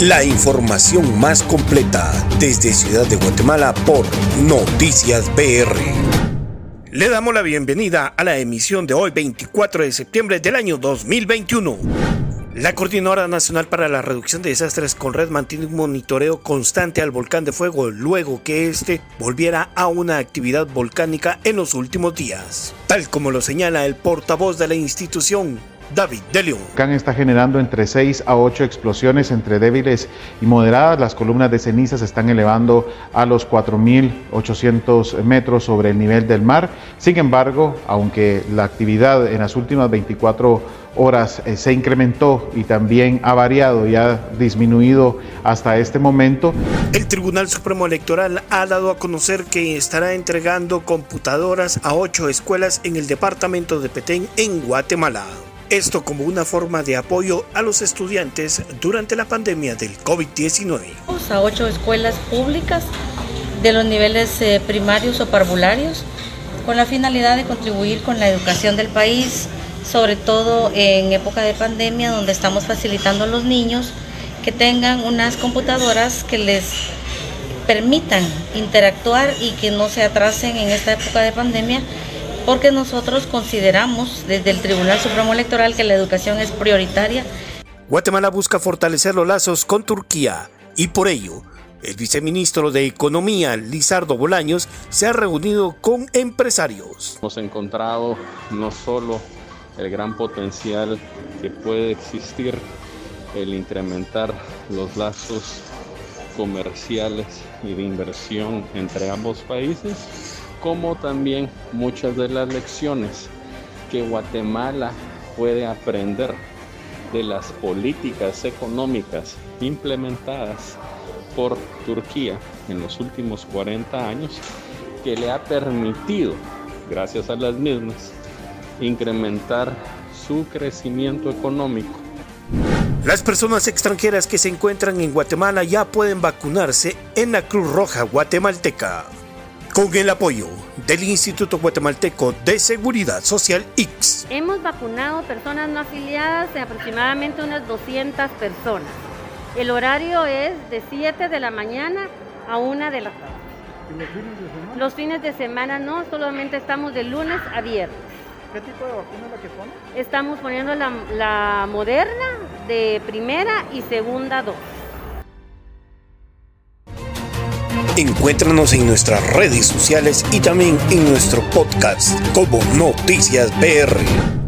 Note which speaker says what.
Speaker 1: La información más completa desde Ciudad de Guatemala por Noticias BR. Le damos la bienvenida a la emisión de hoy 24 de septiembre del año 2021. La Coordinadora Nacional para la Reducción de Desastres con Red mantiene un monitoreo constante al volcán de fuego luego que este volviera a una actividad volcánica en los últimos días, tal como lo señala el portavoz de la institución, David de León.
Speaker 2: Can está generando entre 6 a 8 explosiones entre débiles y moderadas. Las columnas de ceniza se están elevando a los 4.800 metros sobre el nivel del mar. Sin embargo, aunque la actividad en las últimas 24 horas eh, se incrementó y también ha variado y ha disminuido hasta este momento.
Speaker 1: El Tribunal Supremo Electoral ha dado a conocer que estará entregando computadoras a ocho escuelas en el departamento de Petén en Guatemala. Esto como una forma de apoyo a los estudiantes durante la pandemia del COVID-19.
Speaker 3: A ocho escuelas públicas de los niveles eh, primarios o parvularios con la finalidad de contribuir con la educación del país, sobre todo en época de pandemia donde estamos facilitando a los niños que tengan unas computadoras que les permitan interactuar y que no se atrasen en esta época de pandemia porque nosotros consideramos desde el Tribunal Supremo Electoral que la educación es prioritaria.
Speaker 1: Guatemala busca fortalecer los lazos con Turquía y por ello el viceministro de Economía, Lizardo Bolaños, se ha reunido con empresarios.
Speaker 4: Hemos encontrado no solo el gran potencial que puede existir el incrementar los lazos comerciales y de inversión entre ambos países, como también muchas de las lecciones que Guatemala puede aprender de las políticas económicas implementadas por Turquía en los últimos 40 años que le ha permitido, gracias a las mismas, incrementar su crecimiento económico.
Speaker 1: Las personas extranjeras que se encuentran en Guatemala ya pueden vacunarse en la Cruz Roja Guatemalteca con el apoyo del Instituto Guatemalteco de Seguridad Social X.
Speaker 5: Hemos vacunado personas no afiliadas de aproximadamente unas 200 personas. El horario es de 7 de la mañana a 1 de la tarde. ¿Y los fines de semana? Los fines de semana no, solamente estamos de lunes a viernes.
Speaker 6: ¿Qué tipo de vacuna es la que pone?
Speaker 5: Estamos poniendo la, la moderna de primera y segunda dosis.
Speaker 1: Encuéntranos en nuestras redes sociales y también en nuestro podcast como Noticias BR.